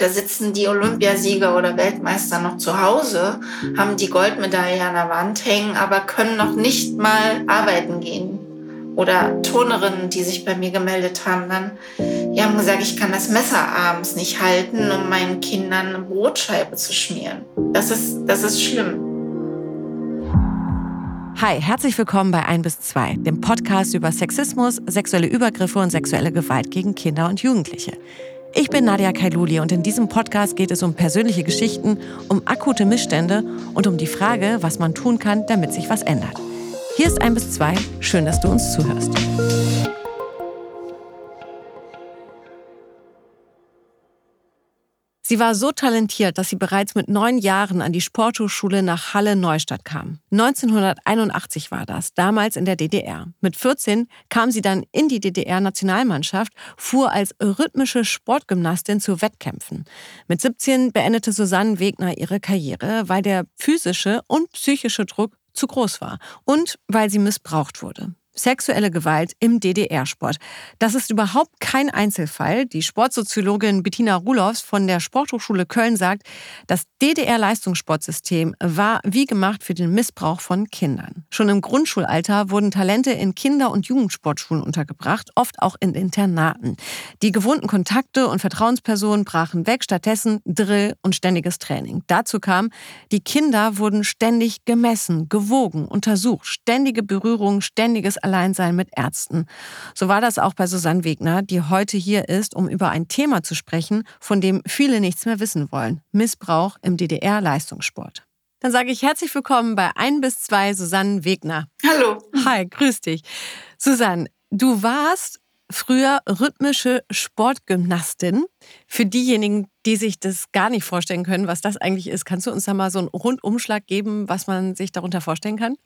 Da sitzen die Olympiasieger oder Weltmeister noch zu Hause, haben die Goldmedaille an der Wand hängen, aber können noch nicht mal arbeiten gehen. Oder Turnerinnen, die sich bei mir gemeldet haben, dann, die haben gesagt, ich kann das Messer abends nicht halten, um meinen Kindern eine Brotscheibe zu schmieren. Das ist, das ist schlimm. Hi, herzlich willkommen bei 1 bis 2, dem Podcast über Sexismus, sexuelle Übergriffe und sexuelle Gewalt gegen Kinder und Jugendliche. Ich bin Nadia Kailuli und in diesem Podcast geht es um persönliche Geschichten, um akute Missstände und um die Frage, was man tun kann, damit sich was ändert. Hier ist 1 bis 2, schön, dass du uns zuhörst. Sie war so talentiert, dass sie bereits mit neun Jahren an die Sporthochschule nach Halle-Neustadt kam. 1981 war das, damals in der DDR. Mit 14 kam sie dann in die DDR-Nationalmannschaft, fuhr als rhythmische Sportgymnastin zu Wettkämpfen. Mit 17 beendete Susanne Wegner ihre Karriere, weil der physische und psychische Druck zu groß war und weil sie missbraucht wurde sexuelle Gewalt im DDR-Sport. Das ist überhaupt kein Einzelfall. Die Sportsoziologin Bettina Ruloffs von der Sporthochschule Köln sagt, das DDR-Leistungssportsystem war wie gemacht für den Missbrauch von Kindern. Schon im Grundschulalter wurden Talente in Kinder- und Jugendsportschulen untergebracht, oft auch in Internaten. Die gewohnten Kontakte und Vertrauenspersonen brachen weg, stattdessen Drill und ständiges Training. Dazu kam, die Kinder wurden ständig gemessen, gewogen, untersucht, ständige Berührung, ständiges Alleinsein mit Ärzten. So war das auch bei Susanne Wegner, die heute hier ist, um über ein Thema zu sprechen, von dem viele nichts mehr wissen wollen. Missbrauch im DDR-Leistungssport. Dann sage ich herzlich willkommen bei 1 bis 2 Susanne Wegner. Hallo. Hi, grüß dich. Susanne, du warst früher rhythmische Sportgymnastin. Für diejenigen, die sich das gar nicht vorstellen können, was das eigentlich ist, kannst du uns da mal so einen Rundumschlag geben, was man sich darunter vorstellen kann?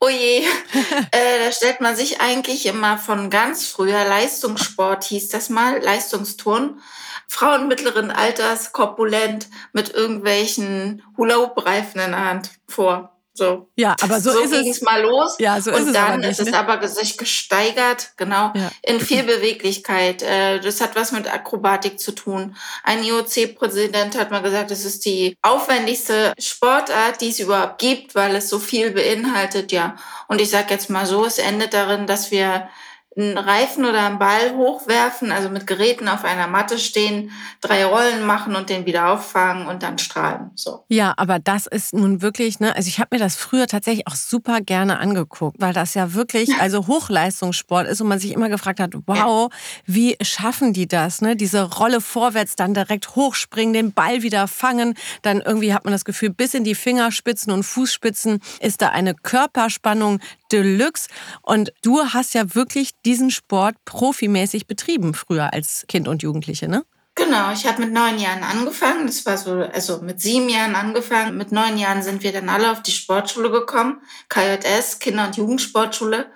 Oh je, äh, da stellt man sich eigentlich immer von ganz früher Leistungssport hieß das mal, Leistungsturn. Frauen mittleren Alters, korpulent, mit irgendwelchen Hula-Hoop-Reifen in der Hand vor. So. Ja, aber so, so ist es mal los. Ja, so ist und es dann aber nicht, ist es ne? aber sich gesteigert, genau, Ja. in viel Beweglichkeit. Äh, Das hat was mit Akrobatik zu tun. Ein IOC-Präsident hat mal gesagt, es ist die aufwendigste Sportart, die es überhaupt gibt, weil es so viel beinhaltet, ja. Und ich sage jetzt mal so, es endet darin, dass wir einen Reifen oder einen Ball hochwerfen, also mit Geräten auf einer Matte stehen, drei Rollen machen und den wieder auffangen und dann strahlen. So. Ja, aber das ist nun wirklich, ne, also ich habe mir das früher tatsächlich auch super gerne angeguckt, weil das ja wirklich, also Hochleistungssport ist und man sich immer gefragt hat, wow, wie schaffen die das, ne? Diese Rolle vorwärts, dann direkt hochspringen, den Ball wieder fangen, dann irgendwie hat man das Gefühl, bis in die Fingerspitzen und Fußspitzen ist da eine Körperspannung Deluxe und du hast ja wirklich diesen Sport profimäßig betrieben früher als Kind und Jugendliche, ne? Genau, ich habe mit neun Jahren angefangen. Das war so, also mit sieben Jahren angefangen. Mit neun Jahren sind wir dann alle auf die Sportschule gekommen, KJS, Kinder- und Jugendsportschule.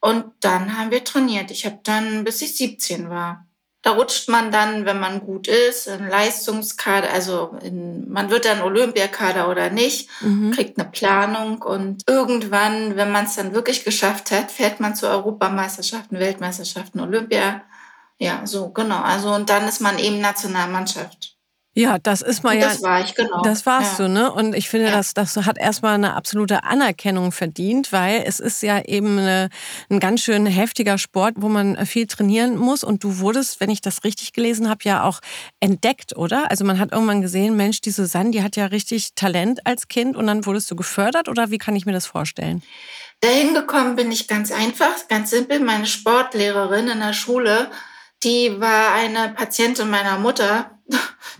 Und dann haben wir trainiert. Ich habe dann, bis ich 17 war. Da rutscht man dann, wenn man gut ist, in Leistungskader, also in, man wird dann Olympiakader oder nicht, Mhm. kriegt eine Planung und irgendwann, wenn man es dann wirklich geschafft hat, fährt man zu Europameisterschaften, Weltmeisterschaften, Olympia. Ja, so, genau. Also, und dann ist man eben Nationalmannschaft. Ja, das ist mal ja. das war ich, genau. Das warst ja. du, ne? Und ich finde, Ja. das, das hat erstmal eine absolute Anerkennung verdient, weil es ist ja eben eine, ein ganz schön heftiger Sport, wo man viel trainieren muss. Und du wurdest, wenn ich das richtig gelesen habe, ja auch entdeckt, oder? Also man hat irgendwann gesehen, Mensch, die Susanne, die hat ja richtig Talent als Kind und dann wurdest du gefördert oder wie kann ich mir das vorstellen? Dahin gekommen bin ich ganz einfach, ganz simpel. Meine Sportlehrerin in der Schule, die war eine Patientin meiner Mutter,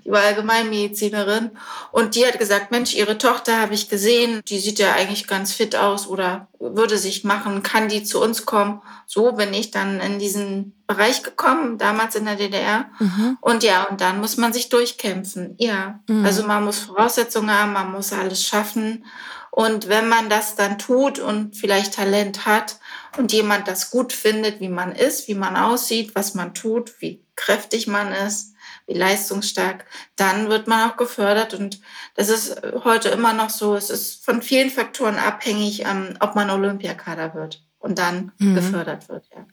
die war Allgemeinmedizinerin und die hat gesagt, Mensch, ihre Tochter habe ich gesehen, die sieht ja eigentlich ganz fit aus oder würde sich machen, kann die zu uns kommen? So bin ich dann in diesen Bereich gekommen, damals in der DDR. Mhm. Und ja, und dann muss man sich durchkämpfen. Ja, Mhm. also man muss Voraussetzungen haben, man muss alles schaffen. Und wenn man das dann tut und vielleicht Talent hat und jemand das gut findet, wie man ist, wie man aussieht, was man tut, wie kräftig man ist, wie leistungsstark, dann wird man auch gefördert. Und das ist heute immer noch so. Es ist von vielen Faktoren abhängig, ähm, ob man Olympiakader wird und dann Mhm. gefördert wird. Ja.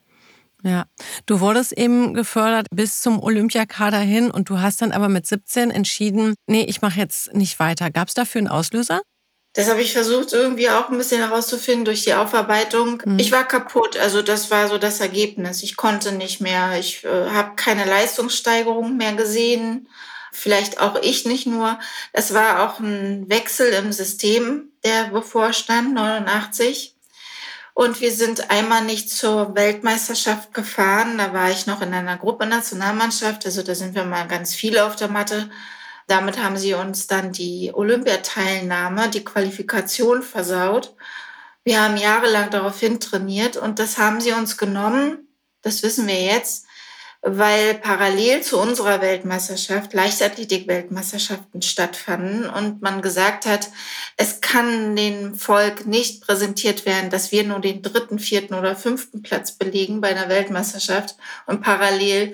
Ja, du wurdest eben gefördert bis zum Olympiakader hin und du hast dann aber mit 17 entschieden, nee, ich mache jetzt nicht weiter. Gab es dafür einen Auslöser? Das habe ich versucht irgendwie auch ein bisschen herauszufinden durch die Aufarbeitung. Mhm. Ich war kaputt, also das war so das Ergebnis. Ich konnte nicht mehr, ich äh, habe keine Leistungssteigerung mehr gesehen. Vielleicht auch ich nicht nur. Es war auch ein Wechsel im System, der bevorstand, 89. Und wir sind einmal nicht zur Weltmeisterschaft gefahren. Da war ich noch in einer Gruppe Nationalmannschaft. Also da sind wir mal ganz viele auf der Matte. Damit haben sie uns dann die Olympiateilnahme, die Qualifikation versaut. Wir haben jahrelang daraufhin trainiert und das haben sie uns genommen. Das wissen wir jetzt, weil parallel zu unserer Weltmeisterschaft Leichtathletik-Weltmeisterschaften stattfanden und man gesagt hat, es kann dem Volk nicht präsentiert werden, dass wir nur den dritten, vierten oder fünften Platz belegen bei einer Weltmeisterschaft und parallel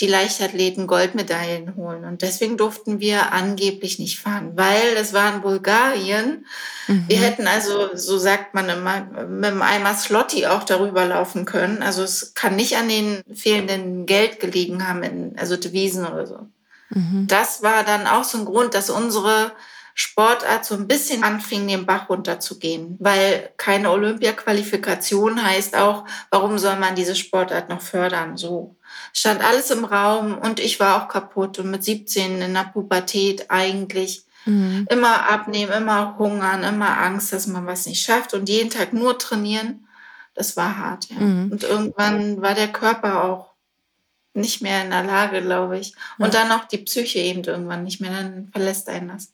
die Leichtathleten Goldmedaillen holen. Und deswegen durften wir angeblich nicht fahren, weil es war in Bulgarien. Mhm. Wir hätten also, so sagt man immer, mit dem Eimer Slotti auch darüber laufen können. Also es kann nicht an den fehlenden Geld gelegen haben, in, also Devisen oder so. Mhm. Das war dann auch so ein Grund, dass unsere Sportart so ein bisschen anfing, den Bach runterzugehen, weil keine Olympia-Qualifikation heißt auch, warum soll man diese Sportart noch fördern? So stand alles im Raum und ich war auch kaputt und mit 17 in der Pubertät eigentlich mhm. immer abnehmen, immer hungern, immer Angst, dass man was nicht schafft und jeden Tag nur trainieren. Das war hart, ja. Mhm. Und irgendwann war der Körper auch nicht mehr in der Lage, glaube ich. Und ja. dann auch die Psyche eben irgendwann nicht mehr, dann verlässt einen das.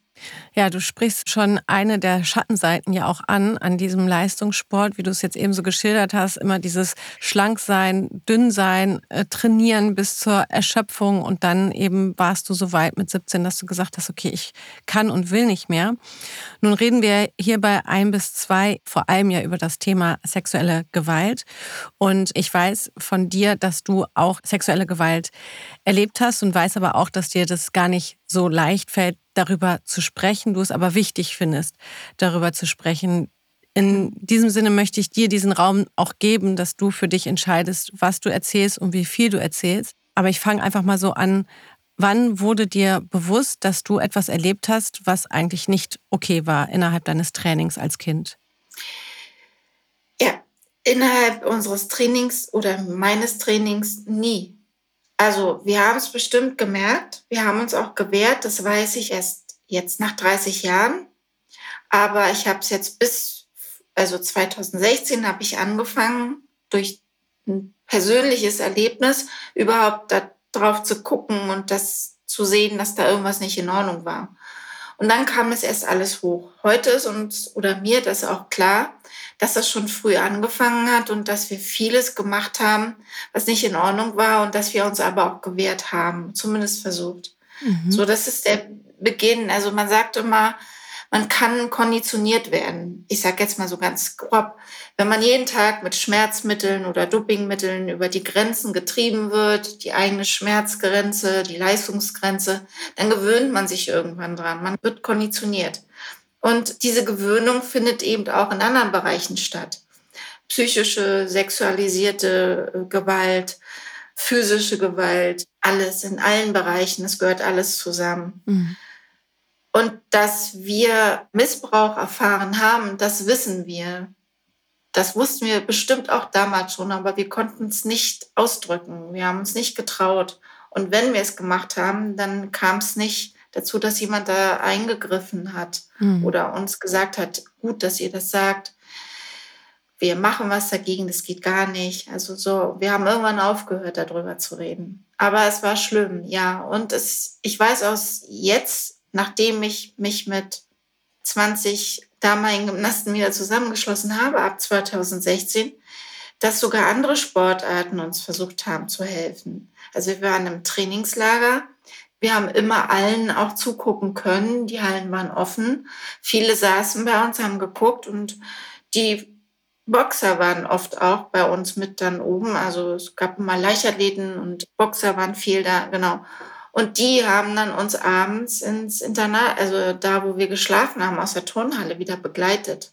Ja, du sprichst schon eine der Schattenseiten ja auch an, an diesem Leistungssport, wie du es jetzt eben so geschildert hast, immer dieses Schlanksein, Dünnsein, äh, trainieren bis zur Erschöpfung und dann eben warst du so weit mit 17, dass du gesagt hast, okay, ich kann und will nicht mehr. Nun reden wir hier bei ein bis zwei vor allem ja über das Thema sexuelle Gewalt und ich weiß von dir, dass du auch sexuelle Gewalt erlebt hast und weiß aber auch, dass dir das gar nicht so leicht fällt, darüber zu sprechen, du es aber wichtig findest, darüber zu sprechen. In diesem Sinne möchte ich dir diesen Raum auch geben, dass du für dich entscheidest, was du erzählst und wie viel du erzählst. Aber ich fange einfach mal so an. Wann wurde dir bewusst, dass du etwas erlebt hast, was eigentlich nicht okay war innerhalb deines Trainings als Kind? Ja, innerhalb unseres Trainings oder meines Trainings nie. Also wir haben es bestimmt gemerkt. Wir haben uns auch gewehrt. Das weiß ich erst jetzt nach 30 Jahren. Aber ich habe es jetzt bis, also 2016 habe ich angefangen, durch ein persönliches Erlebnis überhaupt darauf zu gucken und das zu sehen, dass da irgendwas nicht in Ordnung war. Und dann kam es erst alles hoch. Heute ist uns oder mir das auch klar, dass das schon früh angefangen hat und dass wir vieles gemacht haben, was nicht in Ordnung war und dass wir uns aber auch gewehrt haben, zumindest versucht. Mhm. So, das ist der Beginn. Also man sagt immer, man kann konditioniert werden. Ich sage jetzt mal so ganz grob, wenn man jeden Tag mit Schmerzmitteln oder Dopingmitteln über die Grenzen getrieben wird, die eigene Schmerzgrenze, die Leistungsgrenze, dann gewöhnt man sich irgendwann dran. Man wird konditioniert. Und diese Gewöhnung findet eben auch in anderen Bereichen statt. Psychische, sexualisierte äh, Gewalt, physische Gewalt, alles in allen Bereichen, es gehört alles zusammen. Mhm. Und dass wir Missbrauch erfahren haben, das wissen wir. Das wussten wir bestimmt auch damals schon, aber wir konnten es nicht ausdrücken. Wir haben uns nicht getraut. Und wenn wir es gemacht haben, dann kam es nicht dazu, dass jemand da eingegriffen hat mhm. oder uns gesagt hat, gut, dass ihr das sagt. Wir machen was dagegen, das geht gar nicht. Also so, wir haben irgendwann aufgehört, darüber zu reden. Aber es war schlimm, ja. Und es, ich weiß aus jetzt, nachdem ich mich mit 20 damaligen Gymnasten wieder zusammengeschlossen habe, ab 2016, dass sogar andere Sportarten uns versucht haben zu helfen. Also wir waren im Trainingslager. Wir haben immer allen auch zugucken können. Die Hallen waren offen. Viele saßen bei uns, haben geguckt und die Boxer waren oft auch bei uns mit dann oben. Also es gab immer Leichtathleten und Boxer waren viel da, genau. Und die haben dann uns abends ins Internat, also da, wo wir geschlafen haben, aus der Turnhalle wieder begleitet.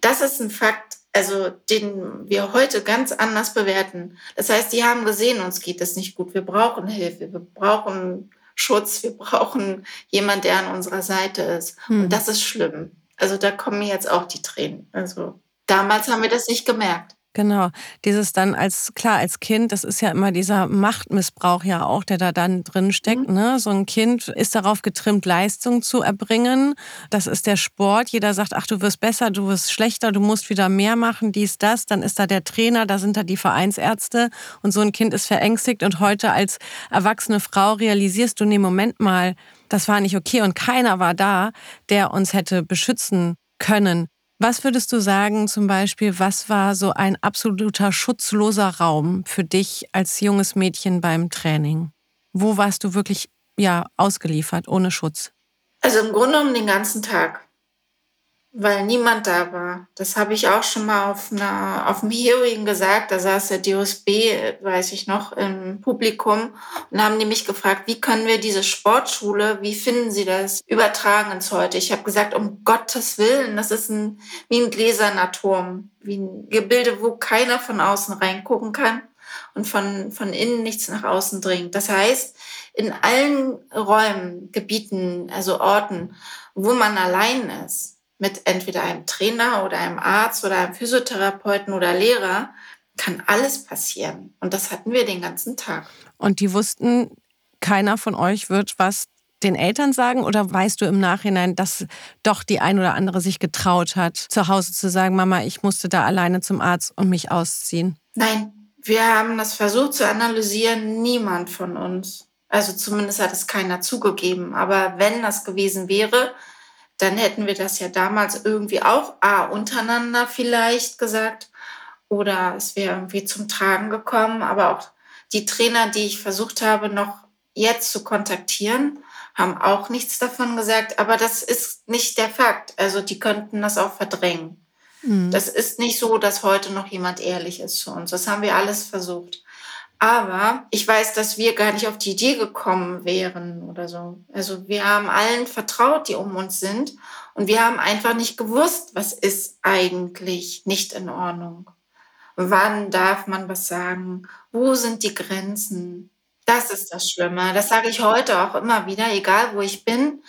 Das ist ein Fakt. also den wir heute ganz anders bewerten. Das heißt, die haben gesehen, uns geht es nicht gut. Wir brauchen Hilfe, wir brauchen Schutz, wir brauchen jemand, der an unserer Seite ist. Hm. Und das ist schlimm. Also da kommen mir jetzt auch die Tränen. Also damals haben wir das nicht gemerkt. Genau, dieses dann als, klar, als Kind, das ist ja immer dieser Machtmissbrauch ja auch, der da dann drin steckt. Mhm. Ne? So ein Kind ist darauf getrimmt, Leistung zu erbringen. Das ist der Sport. Jeder sagt, ach, du wirst besser, du wirst schlechter, du musst wieder mehr machen, dies, das. Dann ist da der Trainer, da sind da die Vereinsärzte. Und so ein Kind ist verängstigt. Und heute als erwachsene Frau realisierst du, nee, Moment mal, das war nicht okay. Und keiner war da, der uns hätte beschützen können. Was würdest du sagen zum Beispiel, was war so ein absoluter schutzloser Raum für dich als junges Mädchen beim Training? Wo warst du wirklich ja ausgeliefert, ohne Schutz? Also im Grunde um den ganzen Tag weil niemand da war. Das habe ich auch schon mal auf, einer, auf einem Hearing gesagt. Da saß der DOSB, weiß ich noch, im Publikum und haben die mich gefragt, wie können wir diese Sportschule, wie finden Sie das, übertragen ins Heute? Ich habe gesagt, um Gottes Willen, das ist ein, wie ein gläserner Turm, wie ein Gebilde, wo keiner von außen reingucken kann und von, von innen nichts nach außen dringt. Das heißt, in allen Räumen, Gebieten, also Orten, wo man allein ist, mit entweder einem Trainer oder einem Arzt oder einem Physiotherapeuten oder Lehrer, kann alles passieren. Und das hatten wir den ganzen Tag. Und die wussten, keiner von euch wird was den Eltern sagen oder weißt du im Nachhinein, dass doch die ein oder andere sich getraut hat, zu Hause zu sagen, Mama, ich musste da alleine zum Arzt und mich ausziehen? Nein, wir haben das versucht zu analysieren, niemand von uns. Also zumindest hat es keiner zugegeben. Aber wenn das gewesen wäre, dann hätten wir das ja damals irgendwie auch A, untereinander vielleicht gesagt oder es wäre irgendwie zum Tragen gekommen. Aber auch die Trainer, die ich versucht habe, noch jetzt zu kontaktieren, haben auch nichts davon gesagt. Aber das ist nicht der Fakt. Also die könnten das auch verdrängen. Mhm. Das ist nicht so, dass heute noch jemand ehrlich ist zu uns. Das haben wir alles versucht. Aber ich weiß, dass wir gar nicht auf die Idee gekommen wären oder so. Also wir haben allen vertraut, die um uns sind. Und wir haben einfach nicht gewusst, was ist eigentlich nicht in Ordnung. Wann darf man was sagen? Wo sind die Grenzen? Das ist das Schlimme. Das sage ich heute auch immer wieder, egal wo ich bin.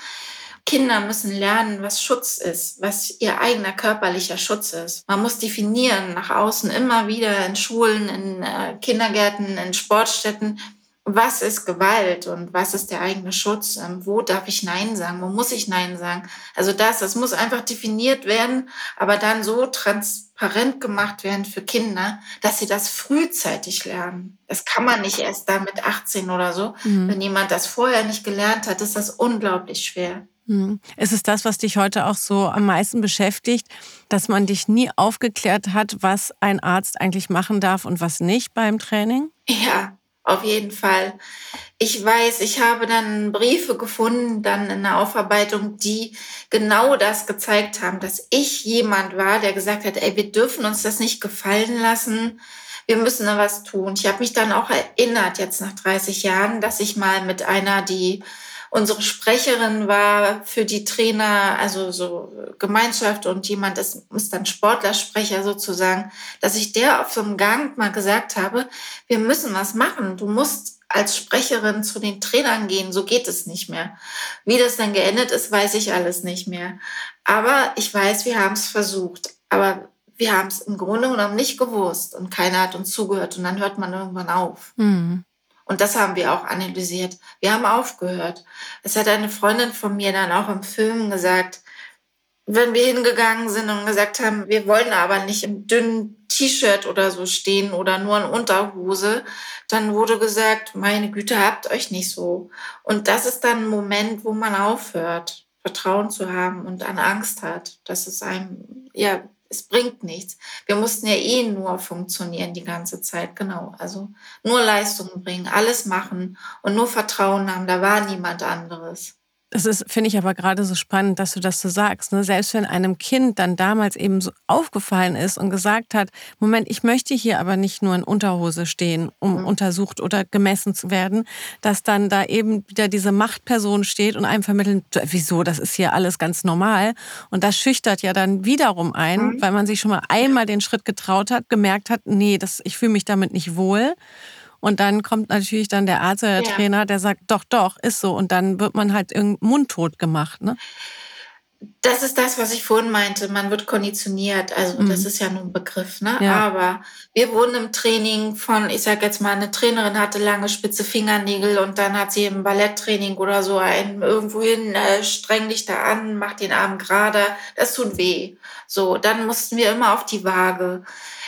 Kinder müssen lernen, was Schutz ist, was ihr eigener körperlicher Schutz ist. Man muss definieren nach außen immer wieder in Schulen, in äh, Kindergärten, in Sportstätten, was ist Gewalt und was ist der eigene Schutz? Ähm, wo darf ich Nein sagen? Wo muss ich Nein sagen? Also das, das muss einfach definiert werden, aber dann so transparent gemacht werden für Kinder, dass sie das frühzeitig lernen. Das kann man nicht erst da mit 18 oder so. Mhm. Wenn jemand das vorher nicht gelernt hat, ist das unglaublich schwer. Hm. Ist es das, was dich heute auch so am meisten beschäftigt, dass man dich nie aufgeklärt hat, was ein Arzt eigentlich machen darf und was nicht beim Training? Ja, auf jeden Fall. Ich weiß, ich habe dann Briefe gefunden, dann in der Aufarbeitung, die genau das gezeigt haben, dass ich jemand war, der gesagt hat, ey, wir dürfen uns das nicht gefallen lassen. Wir müssen da was tun. Ich habe mich dann auch erinnert, jetzt nach 30 Jahren, dass ich mal mit einer, die unsere Sprecherin war für die Trainer, also so Gemeinschaft und jemand ist, ist dann Sportlersprecher sozusagen, dass ich der auf so einem Gang mal gesagt habe, wir müssen was machen. Du musst als Sprecherin zu den Trainern gehen, so geht es nicht mehr. Wie das dann geendet ist, weiß ich alles nicht mehr. Aber ich weiß, wir haben es versucht. Aber wir haben es im Grunde genommen nicht gewusst und keiner hat uns zugehört und dann hört man irgendwann auf. Mhm. Und das haben wir auch analysiert. Wir haben aufgehört. Es hat eine Freundin von mir dann auch im Film gesagt, wenn wir hingegangen sind und gesagt haben, wir wollen aber nicht im dünnen T-Shirt oder so stehen oder nur in Unterhose, dann wurde gesagt, meine Güte, habt euch nicht so. Und das ist dann ein Moment, wo man aufhört, Vertrauen zu haben und an Angst hat, dass es einem ja es bringt nichts. Wir mussten ja eh nur funktionieren die ganze Zeit, genau. Also nur Leistungen bringen, alles machen und nur Vertrauen haben, da war niemand anderes. Das ist, finde ich aber gerade so spannend, dass du das so sagst. Ne? Selbst wenn einem Kind dann damals eben so aufgefallen ist und gesagt hat, Moment, ich möchte hier aber nicht nur in Unterhose stehen, um mhm. untersucht oder gemessen zu werden, dass dann da eben wieder diese Machtperson steht und einem vermitteln, wieso, das ist hier alles ganz normal. Und das schüchtert ja dann wiederum ein, mhm. weil man sich schon mal einmal den Schritt getraut hat, gemerkt hat, nee, das, ich fühle mich damit nicht wohl. Und dann kommt natürlich dann der Arzt oder der ja. Trainer, der sagt, doch, doch, ist so. Und dann wird man halt irgendwie mundtot gemacht. Ne? Das ist das, was ich vorhin meinte. Man wird konditioniert. Also mhm. das ist ja nur ein Begriff. Ne? Ja. Aber wir wurden im Training von, ich sag jetzt mal, eine Trainerin hatte lange spitze Fingernägel und dann hat sie im Balletttraining oder so ein irgendwohin, äh, streng dich da an, mach den Arm gerade. Das tut weh. So, dann mussten wir immer auf die Waage.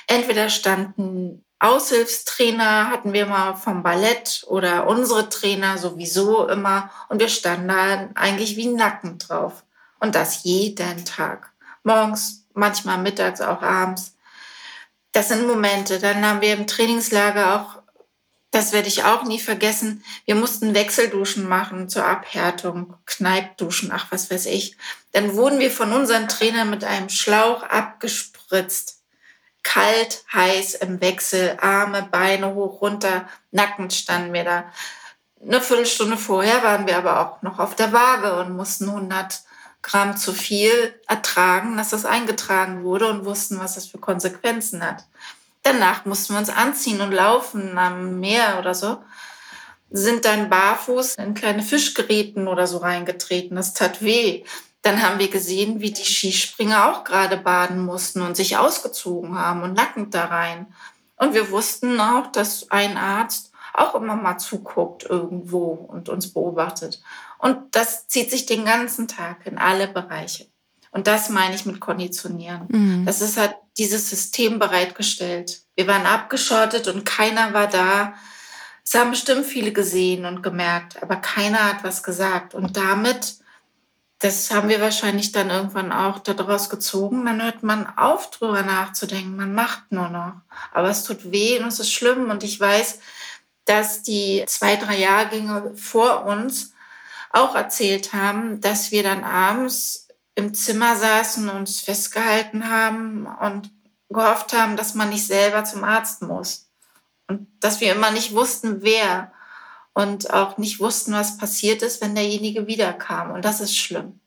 Entweder standen Aushilfstrainer hatten wir mal vom Ballett oder unsere Trainer sowieso immer und wir standen da eigentlich wie Nacken drauf. Und das jeden Tag. Morgens, manchmal mittags, auch abends. Das sind Momente. Dann haben wir im Trainingslager auch, das werde ich auch nie vergessen, wir mussten Wechselduschen machen zur Abhärtung, Kneipduschen, ach was weiß ich. Dann wurden wir von unseren Trainern mit einem Schlauch abgespritzt kalt, heiß im Wechsel, Arme, Beine hoch, runter, Nacken standen wir da. Eine Viertelstunde vorher waren wir aber auch noch auf der Waage und mussten 100 Gramm zu viel ertragen, dass das eingetragen wurde und wussten, was das für Konsequenzen hat. Danach mussten wir uns anziehen und laufen am Meer oder so. Sind dann barfuß in kleine Fischgeräten oder so reingetreten. Das tat weh. Dann haben wir gesehen, wie die Skispringer auch gerade baden mussten und sich ausgezogen haben und nackend da rein. Und wir wussten auch, dass ein Arzt auch immer mal zuguckt irgendwo und uns beobachtet. Und das zieht sich den ganzen Tag in alle Bereiche. Und das meine ich mit Konditionieren. Mhm. Das ist halt dieses System bereitgestellt. Wir waren abgeschottet und keiner war da. Es haben bestimmt viele gesehen und gemerkt, aber keiner hat was gesagt. Und damit das haben wir wahrscheinlich dann irgendwann auch daraus gezogen. Dann hört man auf, drüber nachzudenken. Man macht nur noch. Aber es tut weh und es ist schlimm. Und ich weiß, dass die zwei, drei Jahrgänge vor uns auch erzählt haben, dass wir dann abends im Zimmer saßen und uns festgehalten haben und gehofft haben, dass man nicht selber zum Arzt muss. Und dass wir immer nicht wussten, wer und auch nicht wussten, was passiert ist, wenn derjenige wiederkam. Und das ist schlimm.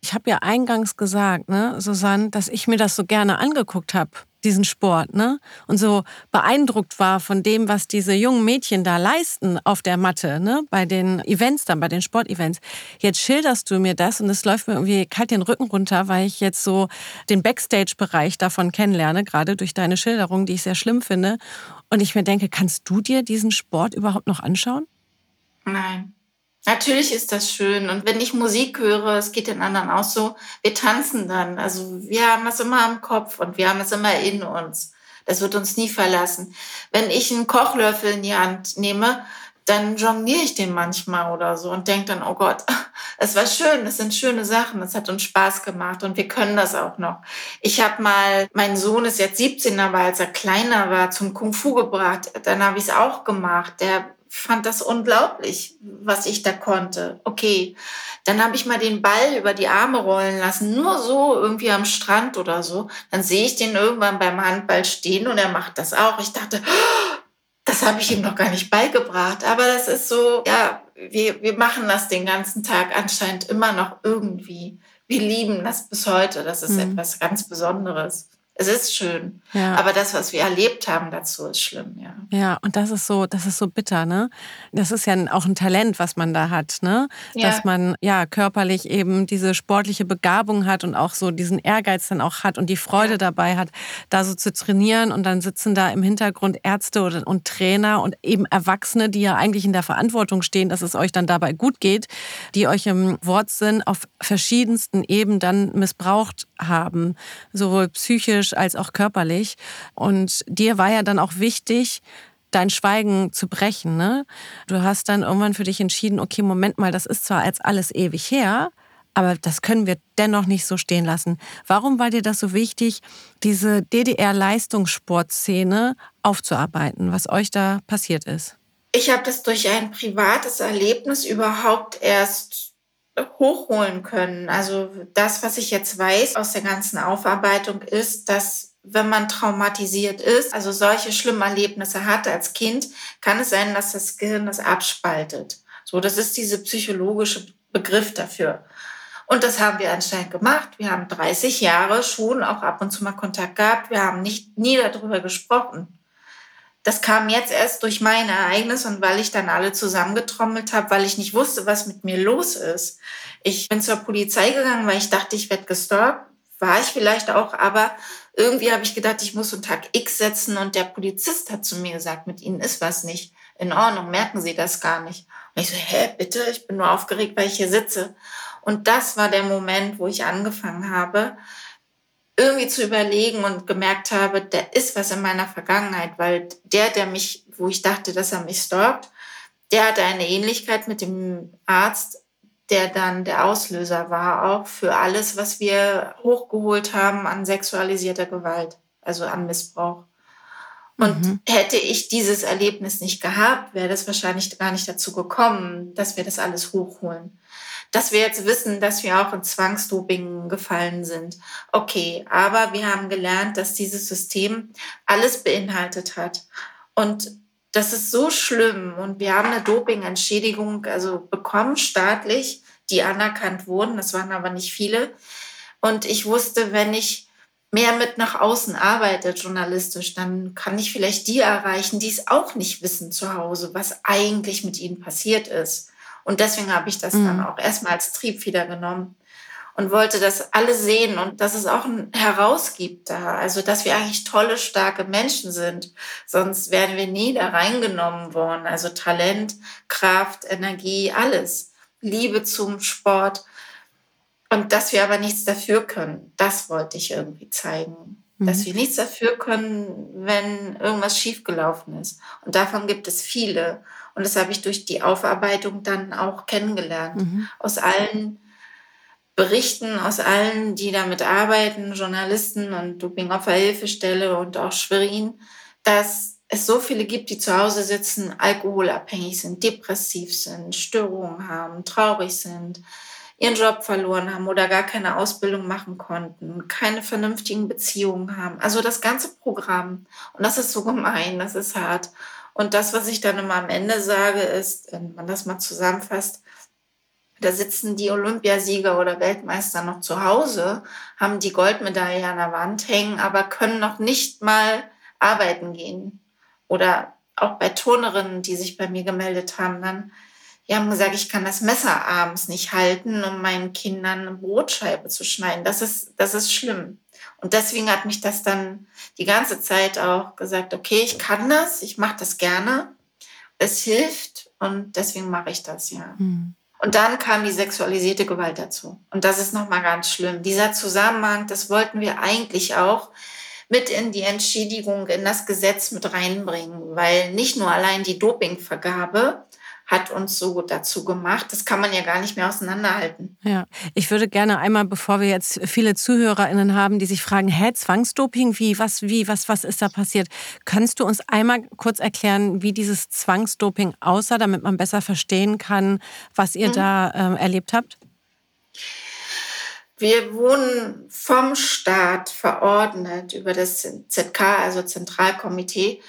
Ich habe ja eingangs gesagt, ne, Susanne, dass ich mir das so gerne angeguckt habe, diesen Sport, ne? Und so beeindruckt war von dem, was diese jungen Mädchen da leisten auf der Matte, ne? Bei den Events dann, bei den Sportevents. Jetzt schilderst du mir das und es läuft mir irgendwie kalt den Rücken runter, weil ich jetzt so den Backstage-Bereich davon kennenlerne, gerade durch deine Schilderung, die ich sehr schlimm finde. Und ich mir denke, kannst du dir diesen Sport überhaupt noch anschauen? Nein. Natürlich ist das schön. Und wenn ich Musik höre, es geht den anderen auch so, wir tanzen dann. Also wir haben es immer im Kopf und wir haben es immer in uns. Das wird uns nie verlassen. Wenn ich einen Kochlöffel in die Hand nehme, dann jongliere ich den manchmal oder so und denke dann, oh Gott, es war schön, es sind schöne Sachen, es hat uns Spaß gemacht und wir können das auch noch. Ich habe mal, mein Sohn ist jetzt 17, aber als er kleiner war, zum Kung Fu gebracht, dann habe ich es auch gemacht. Der fand das unglaublich, was ich da konnte. Okay, dann habe ich mal den Ball über die Arme rollen lassen, nur so irgendwie am Strand oder so. Dann sehe ich den irgendwann beim Handball stehen und er macht das auch. Ich dachte, das habe ich ihm noch gar nicht beigebracht. Aber das ist so, ja, wir, wir machen das den ganzen Tag anscheinend immer noch irgendwie. Wir lieben das bis heute. Das ist mhm. etwas ganz Besonderes es ist schön. Ja. Aber das, was wir erlebt haben dazu, ist schlimm, ja. Ja, und das ist so, das ist so bitter, ne? Das ist ja auch ein Talent, was man da hat, ne? Ja. Dass man ja körperlich eben diese sportliche Begabung hat und auch so diesen Ehrgeiz dann auch hat und die Freude ja. dabei hat, da so zu trainieren und dann sitzen da im Hintergrund Ärzte und Trainer und eben Erwachsene, die ja eigentlich in der Verantwortung stehen, dass es euch dann dabei gut geht, die euch im Wortsinn auf verschiedensten Ebenen dann missbraucht haben, sowohl psychisch psychisch als auch körperlich. Und dir war ja dann auch wichtig, dein Schweigen zu brechen. Ne? Du hast dann irgendwann für dich entschieden, okay, Moment mal, das ist zwar als alles ewig her, aber das können wir dennoch nicht so stehen lassen. Warum war dir das so wichtig, diese DDR-Leistungssportszene aufzuarbeiten, was euch da passiert ist? Ich habe das durch ein privates Erlebnis überhaupt erst hochholen können. Also das, was ich jetzt weiß aus der ganzen Aufarbeitung, ist, dass wenn man traumatisiert ist, also solche schlimmen Erlebnisse hatte als Kind, kann es sein, dass das Gehirn das abspaltet. So, das ist diese psychologische Begriff dafür. Und das haben wir anscheinend gemacht. Wir haben 30 Jahre schon auch ab und zu mal Kontakt gehabt. Wir haben nicht nie darüber gesprochen. Das kam jetzt erst durch mein Ereignis und weil ich dann alle zusammengetrommelt habe, weil ich nicht wusste, was mit mir los ist. Ich bin zur Polizei gegangen, weil ich dachte, ich werde gestalkt. War ich vielleicht auch, aber irgendwie habe ich gedacht, ich muss einen Tag X setzen und der Polizist hat zu mir gesagt, mit Ihnen ist was nicht in Ordnung, merken Sie das gar nicht. Und ich so, hä, bitte, ich bin nur aufgeregt, weil ich hier sitze. Und das war der Moment, wo ich angefangen habe, irgendwie zu überlegen und gemerkt habe, da ist was in meiner Vergangenheit, weil der, der mich, wo ich dachte, dass er mich stalkt, der hatte eine Ähnlichkeit mit dem Arzt, der dann der Auslöser war, auch für alles, was wir hochgeholt haben an sexualisierter Gewalt, also an Missbrauch. Und mhm. hätte ich dieses Erlebnis nicht gehabt, wäre das wahrscheinlich gar nicht dazu gekommen, dass wir das alles hochholen dass wir jetzt wissen, dass wir auch in Zwangsdoping gefallen sind. Okay, aber wir haben gelernt, dass dieses System alles beinhaltet hat. Und das ist so schlimm. Und wir haben eine Dopingentschädigung also bekommen staatlich, die anerkannt wurden. Das waren aber nicht viele. Und ich wusste, wenn ich mehr mit nach außen arbeite, journalistisch, dann kann ich vielleicht die erreichen, die es auch nicht wissen zu Hause, was eigentlich mit ihnen passiert ist. Und deswegen habe ich das mhm. dann auch erstmal als Triebfeder genommen und wollte, dass alle sehen und dass es auch ein Herausgibt da. Also, dass wir eigentlich tolle, starke Menschen sind. Sonst wären wir nie da reingenommen worden. Also Talent, Kraft, Energie, alles. Liebe zum Sport. Und dass wir aber nichts dafür können, das wollte ich irgendwie zeigen. Mhm. Dass wir nichts dafür können, wenn irgendwas schiefgelaufen ist. Und davon gibt es viele. Und das habe ich durch die Aufarbeitung dann auch kennengelernt. Mhm. Aus allen Berichten, aus allen, die damit arbeiten, Journalisten und Dopingopferhilfestelle und auch Schwerin, dass es so viele gibt, die zu Hause sitzen, alkoholabhängig sind, depressiv sind, Störungen haben, traurig sind, ihren Job verloren haben oder gar keine Ausbildung machen konnten, keine vernünftigen Beziehungen haben. Also das ganze Programm. Und das ist so gemein, das ist hart. Und das, was ich dann immer am Ende sage, ist, wenn man das mal zusammenfasst, da sitzen die Olympiasieger oder Weltmeister noch zu Hause, haben die Goldmedaille an der Wand hängen, aber können noch nicht mal arbeiten gehen. Oder auch bei Turnerinnen, die sich bei mir gemeldet haben, dann, die haben gesagt, ich kann das Messer abends nicht halten, um meinen Kindern eine Brotscheibe zu schneiden. Das ist, das ist schlimm. Und deswegen hat mich das dann die ganze Zeit auch gesagt, okay, ich kann das, ich mache das gerne, es hilft und deswegen mache ich das, ja. Mhm. Und dann kam die sexualisierte Gewalt dazu. Und das ist nochmal ganz schlimm. Dieser Zusammenhang, das wollten wir eigentlich auch mit in die Entschädigung, in das Gesetz mit reinbringen, weil nicht nur allein die Dopingvergabe, hat uns so dazu gemacht. Das kann man ja gar nicht mehr auseinanderhalten. Ja, ich würde gerne einmal, bevor wir jetzt viele ZuhörerInnen haben, die sich fragen, hä, Zwangsdoping, wie, was, wie, was, was ist da passiert? Kannst du uns einmal kurz erklären, wie dieses Zwangsdoping aussah, damit man besser verstehen kann, was ihr mhm. da ähm, erlebt habt? Wir wurden vom Staat verordnet über das ZK, also Zentralkomitee,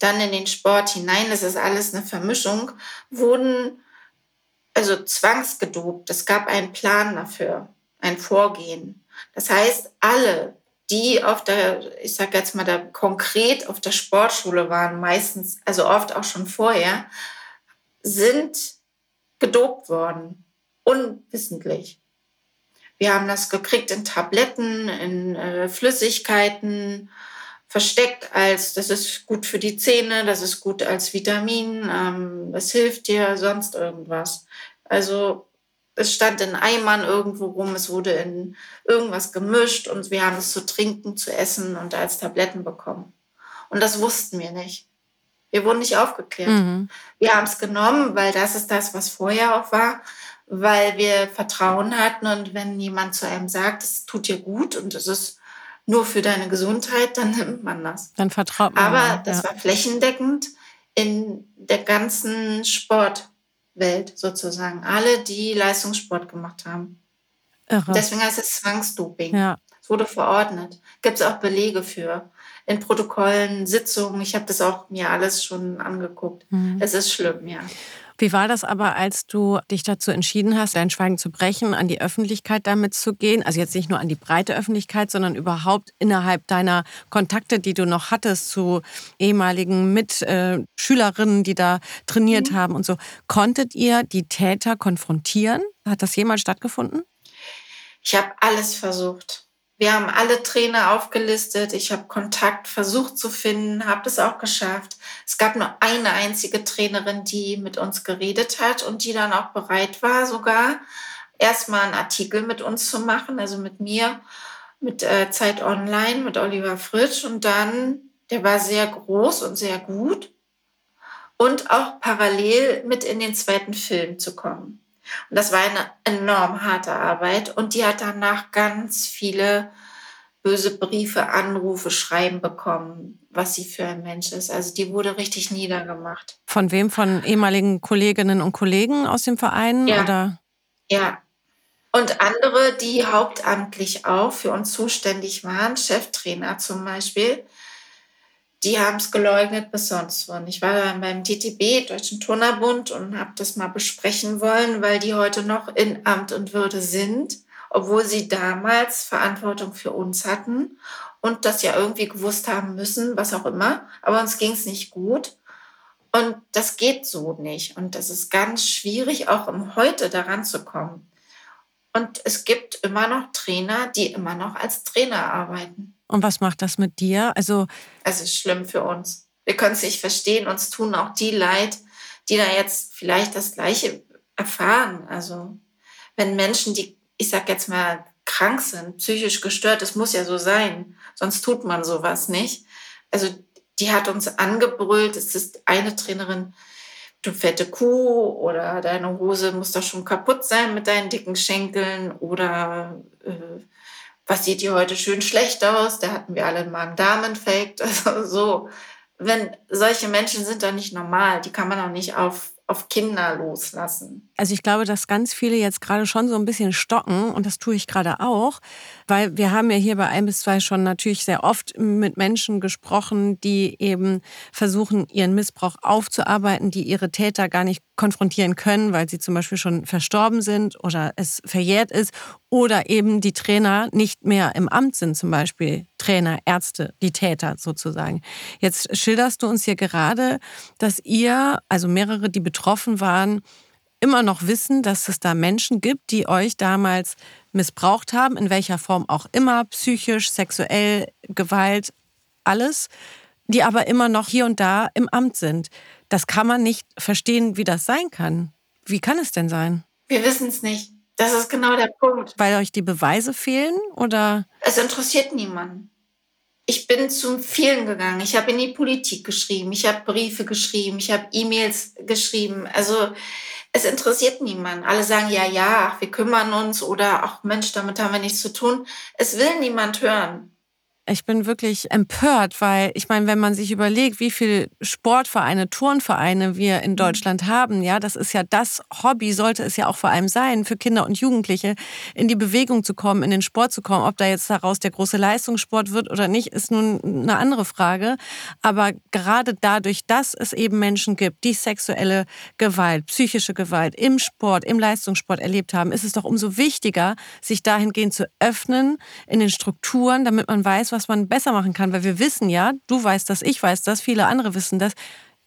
dann in den Sport hinein, das ist alles eine Vermischung, wurden also zwangsgedopt. Es gab einen Plan dafür, ein Vorgehen. Das heißt, alle, die auf der, ich sage jetzt mal da konkret auf der Sportschule waren, meistens, also oft auch schon vorher, sind gedopt worden, unwissentlich. Wir haben das gekriegt in Tabletten, in äh, Flüssigkeiten, versteckt als, das ist gut für die Zähne, das ist gut als Vitamin, ähm, das hilft dir, sonst irgendwas. Also es stand in Eimern irgendwo rum, es wurde in irgendwas gemischt und wir haben es zu trinken, zu essen und als Tabletten bekommen. Und das wussten wir nicht. Wir wurden nicht aufgeklärt. Mhm. Wir haben es genommen, weil das ist das, was vorher auch war, weil wir Vertrauen hatten und wenn jemand zu einem sagt, es tut dir gut und es ist nur für deine Gesundheit, dann nimmt man das. Dann vertraut man. Aber das ja. war flächendeckend in der ganzen Sportwelt. Welt sozusagen. Alle, die Leistungssport gemacht haben. Irre. Deswegen heißt es Zwangsdoping. Ja. Es wurde verordnet. Gibt es auch Belege für. In Protokollen, Sitzungen. Ich habe das auch mir alles schon angeguckt. Mhm. Es ist schlimm, ja. Wie war das aber, als du dich dazu entschieden hast, dein Schweigen zu brechen, an die Öffentlichkeit damit zu gehen? Also jetzt nicht nur an die breite Öffentlichkeit, sondern überhaupt innerhalb deiner Kontakte, die du noch hattest zu ehemaligen Mitschülerinnen, die da trainiert mhm. haben und so. Konntet ihr die Täter konfrontieren? Hat das jemals stattgefunden? Ich habe alles versucht. Wir haben alle Trainer aufgelistet. Ich habe Kontakt versucht zu finden, habe das auch geschafft. Es gab nur eine einzige Trainerin, die mit uns geredet hat und die dann auch bereit war, sogar erstmal einen Artikel mit uns zu machen, also mit mir, mit äh, Zeit Online, mit Oliver Fritsch. Und dann, der war sehr groß und sehr gut. Und auch parallel mit in den zweiten Film zu kommen. Und das war eine enorm harte Arbeit. Und die hat danach ganz viele böse Briefe, Anrufe, Schreiben bekommen, was sie für ein Mensch ist. Also die wurde richtig niedergemacht. Von wem? Von ehemaligen Kolleginnen und Kollegen aus dem Verein? Ja. Oder? Ja. Und andere, die hauptamtlich auch für uns zuständig waren, Cheftrainer zum Beispiel, die haben es geleugnet bis sonst wo. Ich war dann beim DTB, Deutschen Turnerbund, und habe das mal besprechen wollen, weil die heute noch in Amt und Würde sind, obwohl sie damals Verantwortung für uns hatten und das ja irgendwie gewusst haben müssen, was auch immer. Aber uns ging es nicht gut. Und das geht so nicht. Und das ist ganz schwierig, auch um heute daran zu kommen. Und es gibt immer noch Trainer, die immer noch als Trainer arbeiten. Und was macht das mit dir? Also, es ist schlimm für uns. Wir können es nicht verstehen. Uns tun auch die leid, die da jetzt vielleicht das Gleiche erfahren. Also, wenn Menschen, die, ich sag jetzt mal, krank sind, psychisch gestört, das muss ja so sein. Sonst tut man sowas nicht. Also, die hat uns angebrüllt. Es ist eine Trainerin, du fette Kuh oder deine Hose muss doch schon kaputt sein mit deinen dicken Schenkeln oder äh, was sieht dir heute schön schlecht aus? Da hatten wir alle einen Magen-Darm-Infekt. Also so, wenn solche Menschen sind doch nicht normal, die kann man auch nicht auf auf Kinder loslassen. Also ich glaube, dass ganz viele jetzt gerade schon so ein bisschen stocken und das tue ich gerade auch, weil wir haben ja hier bei ein bis zwei schon natürlich sehr oft mit Menschen gesprochen, die eben versuchen, ihren Missbrauch aufzuarbeiten, die ihre Täter gar nicht konfrontieren können, weil sie zum Beispiel schon verstorben sind oder es verjährt ist oder eben die Trainer nicht mehr im Amt sind, zum Beispiel Trainer, Ärzte, die Täter sozusagen. Jetzt schilderst du uns hier gerade, dass ihr, also mehrere, die betroffen waren, immer noch wissen, dass es da Menschen gibt, die euch damals missbraucht haben, in welcher Form auch immer, psychisch, sexuell, Gewalt, alles, die aber immer noch hier und da im Amt sind. Das kann man nicht verstehen, wie das sein kann. Wie kann es denn sein? Wir wissen es nicht. Das ist genau der Punkt. Weil euch die Beweise fehlen oder? Es interessiert niemanden. Ich bin zu vielen gegangen. Ich habe in die Politik geschrieben. Ich habe Briefe geschrieben. Ich habe E-Mails geschrieben. Also es interessiert niemanden. Alle sagen ja, ja, wir kümmern uns oder ach Mensch, damit haben wir nichts zu tun. Es will niemand hören. Ich bin wirklich empört, weil ich meine, wenn man sich überlegt, wie viele Sportvereine, Turnvereine wir in mhm. Deutschland haben, ja, das ist ja das Hobby, sollte es ja auch vor allem sein, für Kinder und Jugendliche in die Bewegung zu kommen, in den Sport zu kommen. Ob da jetzt daraus der große Leistungssport wird oder nicht, ist nun eine andere Frage. Aber gerade dadurch, dass es eben Menschen gibt, die sexuelle Gewalt, psychische Gewalt im Sport, im Leistungssport erlebt haben, ist es doch umso wichtiger, sich dahingehend zu öffnen in den Strukturen, damit man weiß, was was man besser machen kann, weil wir wissen ja, du weißt das, ich weiß das, viele andere wissen das.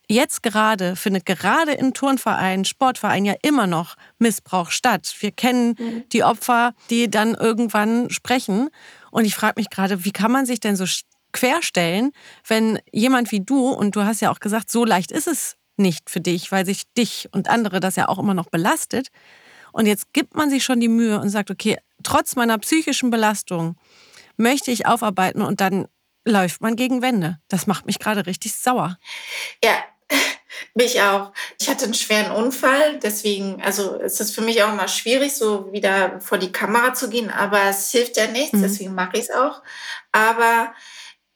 Jetzt gerade findet gerade in Turnvereinen, Sportvereinen ja immer noch Missbrauch statt. Wir kennen mhm. die Opfer, die dann irgendwann sprechen. Und ich frage mich gerade, wie kann man sich denn so querstellen, wenn jemand wie du, und du hast ja auch gesagt, so leicht ist es nicht für dich, weil sich dich und andere das ja auch immer noch belastet. Und jetzt gibt man sich schon die Mühe und sagt, okay, trotz meiner psychischen Belastung möchte ich aufarbeiten und dann läuft man gegen Wände. Das macht mich gerade richtig sauer. Ja, mich auch. Ich hatte einen schweren Unfall, deswegen, also ist es für mich auch immer schwierig, so wieder vor die Kamera zu gehen, aber es hilft ja nichts, mhm. deswegen mache ich es auch. Aber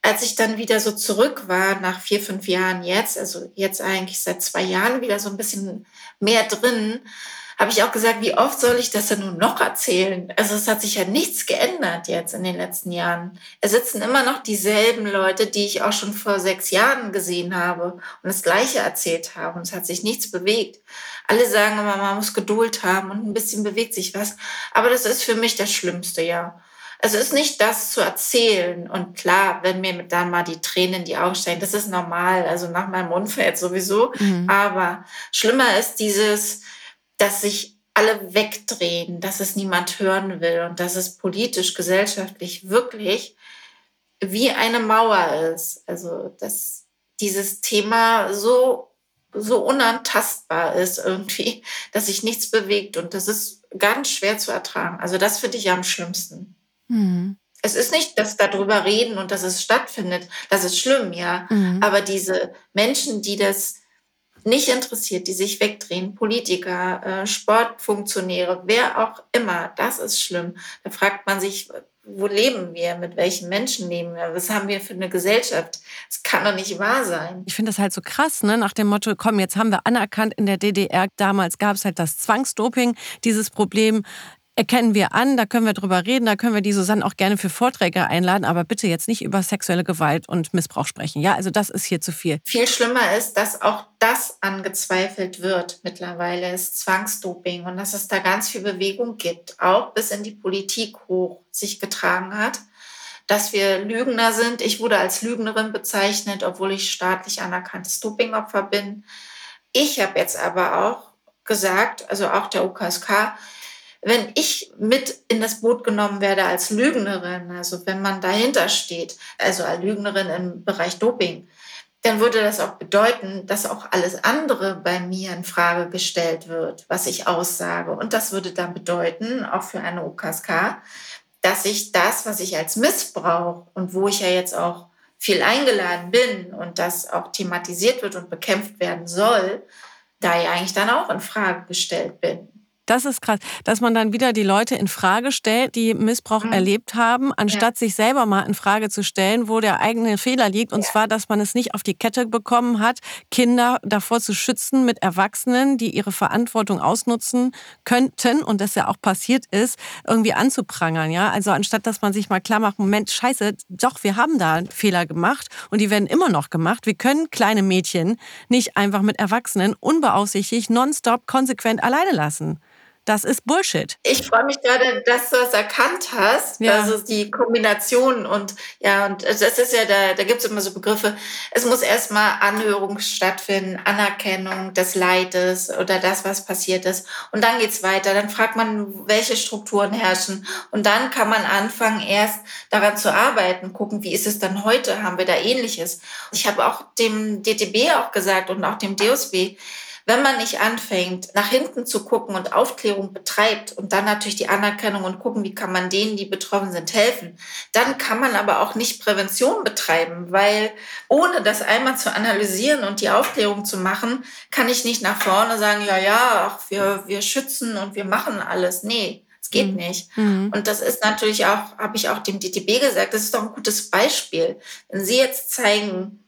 als ich dann wieder so zurück war, nach vier, fünf Jahren jetzt, also jetzt eigentlich seit zwei Jahren wieder so ein bisschen mehr drin, habe ich auch gesagt, wie oft soll ich das denn nun noch erzählen? Also es hat sich ja nichts geändert jetzt in den letzten Jahren. Es sitzen immer noch dieselben Leute, die ich auch schon vor sechs Jahren gesehen habe und das Gleiche erzählt haben. Es hat sich nichts bewegt. Alle sagen immer, man muss Geduld haben und ein bisschen bewegt sich was. Aber das ist für mich das Schlimmste, ja. Also es ist nicht das zu erzählen. Und klar, wenn mir dann mal die Tränen in die Augen steigen, das ist normal. Also nach meinem Unfall sowieso. Mhm. Aber schlimmer ist dieses, dass sich alle wegdrehen, dass es niemand hören will und dass es politisch, gesellschaftlich wirklich wie eine Mauer ist. Also, dass dieses Thema so, so unantastbar ist irgendwie, dass sich nichts bewegt und das ist ganz schwer zu ertragen. Also, das finde ich am schlimmsten. Mhm. Es ist nicht, dass darüber reden und dass es stattfindet. Das ist schlimm, ja. Mhm. Aber diese Menschen, die das nicht interessiert, die sich wegdrehen, Politiker, äh, Sportfunktionäre, wer auch immer, das ist schlimm. Da fragt man sich, wo leben wir, mit welchen Menschen leben wir, was haben wir für eine Gesellschaft? Das kann doch nicht wahr sein. Ich finde das halt so krass, ne? nach dem Motto, komm, jetzt haben wir anerkannt in der DDR, damals gab es halt das Zwangsdoping, dieses Problem, erkennen wir an, da können wir drüber reden, da können wir die Susanne auch gerne für Vorträge einladen, aber bitte jetzt nicht über sexuelle Gewalt und Missbrauch sprechen. Ja, also das ist hier zu viel. Viel schlimmer ist, dass auch das angezweifelt wird mittlerweile, ist Zwangsdoping und dass es da ganz viel Bewegung gibt, auch bis in die Politik hoch sich getragen hat, dass wir Lügner sind. Ich wurde als Lügnerin bezeichnet, obwohl ich staatlich anerkanntes Dopingopfer bin. Ich habe jetzt aber auch gesagt, also auch der UKSK, wenn ich mit in das Boot genommen werde als Lügnerin, also wenn man dahinter steht, also als Lügnerin im Bereich Doping, dann würde das auch bedeuten, dass auch alles andere bei mir in Frage gestellt wird, was ich aussage. Und das würde dann bedeuten, auch für eine UKSK, dass ich das, was ich als Missbrauch und wo ich ja jetzt auch viel eingeladen bin und das auch thematisiert wird und bekämpft werden soll, da ja eigentlich dann auch in Frage gestellt bin. Das ist krass, dass man dann wieder die Leute in Frage stellt, die Missbrauch mhm. erlebt haben, anstatt ja. sich selber mal in Frage zu stellen, wo der eigene Fehler liegt. Und ja. zwar, dass man es nicht auf die Kette bekommen hat, Kinder davor zu schützen mit Erwachsenen, die ihre Verantwortung ausnutzen könnten und das ja auch passiert ist, irgendwie anzuprangern. Ja, also anstatt, dass man sich mal klar macht, Moment, Scheiße, doch, wir haben da Fehler gemacht und die werden immer noch gemacht. Wir können kleine Mädchen nicht einfach mit Erwachsenen unbeaufsichtigt, nonstop, konsequent alleine lassen. Das ist Bullshit. Ich freue mich gerade, dass du das erkannt hast. Ja. Also die Kombination und ja, und das ist ja, da, da gibt es immer so Begriffe. Es muss erstmal Anhörung stattfinden, Anerkennung des Leides oder das, was passiert ist. Und dann geht's weiter. Dann fragt man, welche Strukturen herrschen. Und dann kann man anfangen, erst daran zu arbeiten, gucken, wie ist es dann heute? Haben wir da ähnliches? Ich habe auch dem DTB auch gesagt und auch dem DOSB, wenn man nicht anfängt, nach hinten zu gucken und Aufklärung betreibt und dann natürlich die Anerkennung und gucken, wie kann man denen, die betroffen sind, helfen, dann kann man aber auch nicht Prävention betreiben, weil ohne das einmal zu analysieren und die Aufklärung zu machen, kann ich nicht nach vorne sagen, ja, ja, ach, wir, wir schützen und wir machen alles. Nee. Es geht mhm. nicht. Mhm. Und das ist natürlich auch, habe ich auch dem DTB gesagt, das ist doch ein gutes Beispiel. Wenn Sie jetzt zeigen,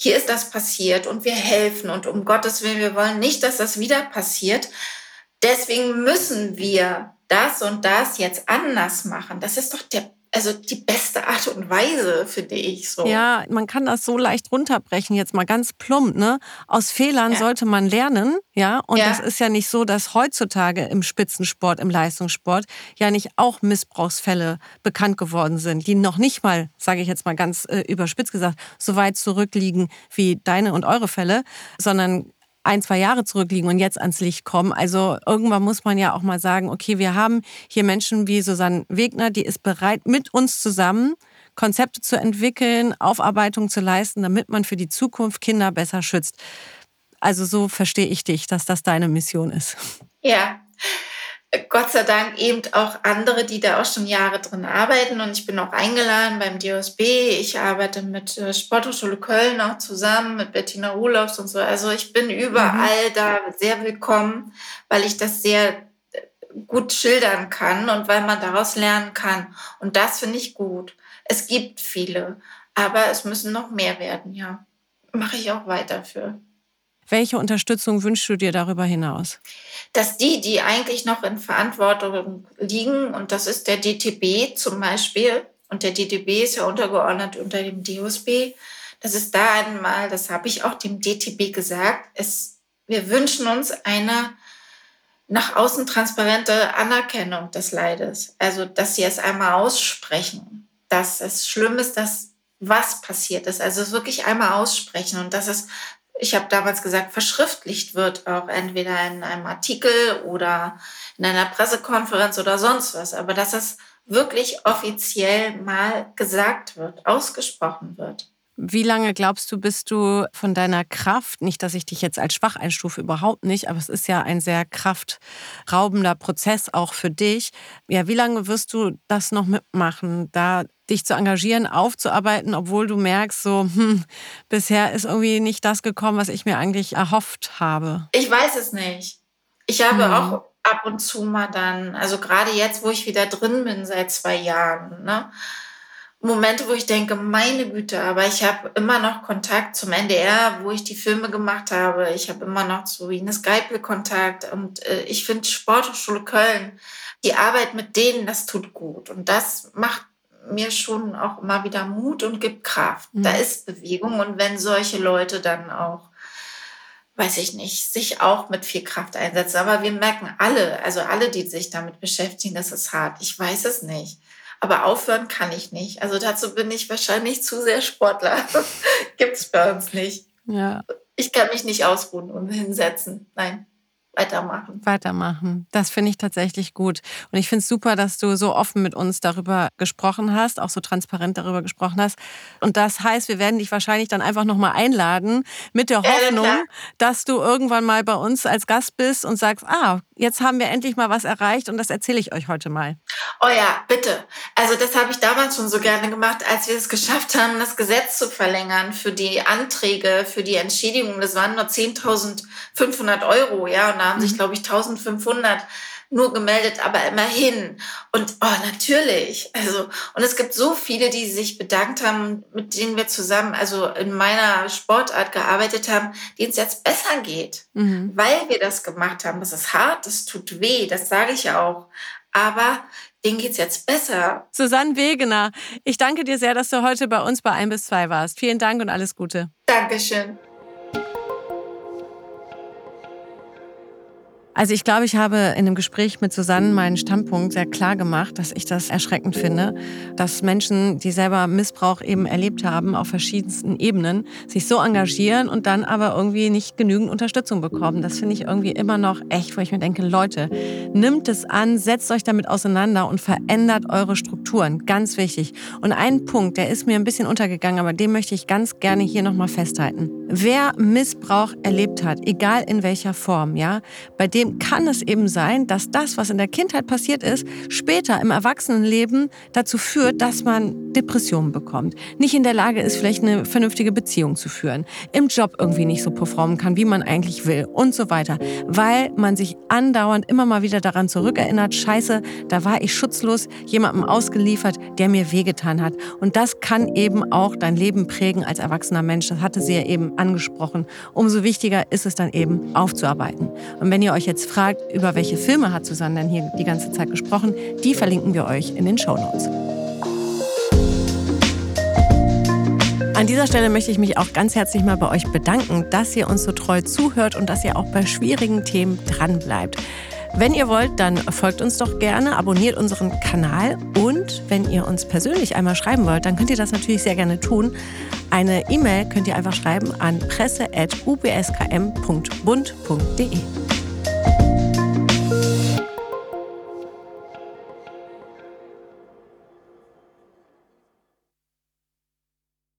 hier ist das passiert und wir helfen und um Gottes Willen, wir wollen nicht, dass das wieder passiert. Deswegen müssen wir das und das jetzt anders machen. Das ist doch der also die beste Art und Weise, finde ich so. Ja, man kann das so leicht runterbrechen, jetzt mal ganz plump, ne? Aus Fehlern ja. sollte man lernen, ja. Und ja. das ist ja nicht so, dass heutzutage im Spitzensport, im Leistungssport ja nicht auch Missbrauchsfälle bekannt geworden sind, die noch nicht mal, sage ich jetzt mal ganz äh, überspitzt gesagt, so weit zurückliegen wie deine und eure Fälle, sondern ein, zwei Jahre zurückliegen und jetzt ans Licht kommen. Also irgendwann muss man ja auch mal sagen, okay, wir haben hier Menschen wie Susanne Wegner, die ist bereit, mit uns zusammen Konzepte zu entwickeln, Aufarbeitung zu leisten, damit man für die Zukunft Kinder besser schützt. Also so verstehe ich dich, dass das deine Mission ist. Ja, Gott sei Dank eben auch andere, die da auch schon Jahre drin arbeiten. Und ich bin auch eingeladen beim DOSB. Ich arbeite mit äh, Sporthochschule Köln auch zusammen, mit Bettina Rulofs und so. Also ich bin überall mhm. da sehr willkommen, weil ich das sehr äh, gut schildern kann und weil man daraus lernen kann. Und das finde ich gut. Es gibt viele. Aber es müssen noch mehr werden, ja. Mache ich auch weiter für. Welche Unterstützung wünschst du dir darüber hinaus? Dass die, die eigentlich noch in Verantwortung liegen, und das ist der DTB zum Beispiel, und der DTB ist ja untergeordnet unter dem DOSB, dass es da einmal, das habe ich auch dem DTB gesagt, es, wir wünschen uns eine nach außen transparente Anerkennung des Leides. Also, dass sie es einmal aussprechen, dass es schlimm ist, dass was passiert ist. Also es wirklich einmal aussprechen und dass es, ich habe damals gesagt, verschriftlicht wird, auch entweder in einem Artikel oder in einer Pressekonferenz oder sonst was. Aber dass es wirklich offiziell mal gesagt wird, ausgesprochen wird. Wie lange glaubst du, bist du von deiner Kraft, nicht, dass ich dich jetzt als schwach einstufe, überhaupt nicht, aber es ist ja ein sehr kraftraubender Prozess auch für dich. Ja, wie lange wirst du das noch mitmachen, da dich zu engagieren, aufzuarbeiten, obwohl du merkst, so, hm, bisher ist irgendwie nicht das gekommen, was ich mir eigentlich erhofft habe? Ich weiß es nicht. Ich habe hm. auch ab und zu mal dann, also gerade jetzt, wo ich wieder drin bin seit zwei Jahren, ne? Momente, wo ich denke, meine Güte, aber ich habe immer noch Kontakt zum NDR, wo ich die Filme gemacht habe. Ich habe immer noch zu Ines Geipel Kontakt und äh, ich finde Sporthochschule Köln, die Arbeit mit denen, das tut gut und das macht mir schon auch immer wieder Mut und gibt Kraft. Mhm. Da ist Bewegung und wenn solche Leute dann auch weiß ich nicht, sich auch mit viel Kraft einsetzen. Aber wir merken alle, also alle, die sich damit beschäftigen, das ist hart. Ich weiß es nicht. Aber aufhören kann ich nicht. Also dazu bin ich wahrscheinlich zu sehr Sportler. Gibt es bei uns nicht. Ja. Ich kann mich nicht ausruhen und hinsetzen. Nein weitermachen. Weitermachen. Das finde ich tatsächlich gut. Und ich finde es super, dass du so offen mit uns darüber gesprochen hast, auch so transparent darüber gesprochen hast. Und das heißt, wir werden dich wahrscheinlich dann einfach nochmal einladen mit der Hoffnung, ja, dass du irgendwann mal bei uns als Gast bist und sagst, ah, jetzt haben wir endlich mal was erreicht und das erzähle ich euch heute mal. Oh ja, bitte. Also das habe ich damals schon so gerne gemacht, als wir es geschafft haben, das Gesetz zu verlängern für die Anträge, für die Entschädigung. Das waren nur 10.500 Euro, ja. Und da haben sich, mhm. glaube ich, 1.500 nur gemeldet, aber immerhin. Und oh, natürlich. Also, und es gibt so viele, die sich bedankt haben, mit denen wir zusammen, also in meiner Sportart gearbeitet haben, denen es jetzt besser geht, mhm. weil wir das gemacht haben. Das ist hart, das tut weh, das sage ich ja auch. Aber denen geht es jetzt besser. Susanne Wegener, ich danke dir sehr, dass du heute bei uns bei 1 bis 2 warst. Vielen Dank und alles Gute. Dankeschön. Also ich glaube, ich habe in dem Gespräch mit Susanne meinen Standpunkt sehr klar gemacht, dass ich das erschreckend finde, dass Menschen, die selber Missbrauch eben erlebt haben, auf verschiedensten Ebenen, sich so engagieren und dann aber irgendwie nicht genügend Unterstützung bekommen. Das finde ich irgendwie immer noch echt, wo ich mir denke, Leute, nimmt es an, setzt euch damit auseinander und verändert eure Strukturen. Ganz wichtig. Und ein Punkt, der ist mir ein bisschen untergegangen, aber den möchte ich ganz gerne hier nochmal festhalten. Wer Missbrauch erlebt hat, egal in welcher Form, ja, bei dem kann es eben sein, dass das, was in der Kindheit passiert ist, später im Erwachsenenleben dazu führt, dass man Depressionen bekommt, nicht in der Lage ist, vielleicht eine vernünftige Beziehung zu führen, im Job irgendwie nicht so performen kann, wie man eigentlich will und so weiter, weil man sich andauernd immer mal wieder daran zurückerinnert, scheiße, da war ich schutzlos, jemandem ausgeliefert, der mir wehgetan hat. Und das kann eben auch dein Leben prägen als erwachsener Mensch. Das hatte sie ja eben angesprochen. Umso wichtiger ist es dann eben aufzuarbeiten. Und wenn ihr euch jetzt jetzt fragt, über welche Filme hat Susanne denn hier die ganze Zeit gesprochen, die verlinken wir euch in den Show Notes. An dieser Stelle möchte ich mich auch ganz herzlich mal bei euch bedanken, dass ihr uns so treu zuhört und dass ihr auch bei schwierigen Themen dranbleibt. Wenn ihr wollt, dann folgt uns doch gerne, abonniert unseren Kanal und wenn ihr uns persönlich einmal schreiben wollt, dann könnt ihr das natürlich sehr gerne tun. Eine E-Mail könnt ihr einfach schreiben an presse.ubskm.bund.de. thank you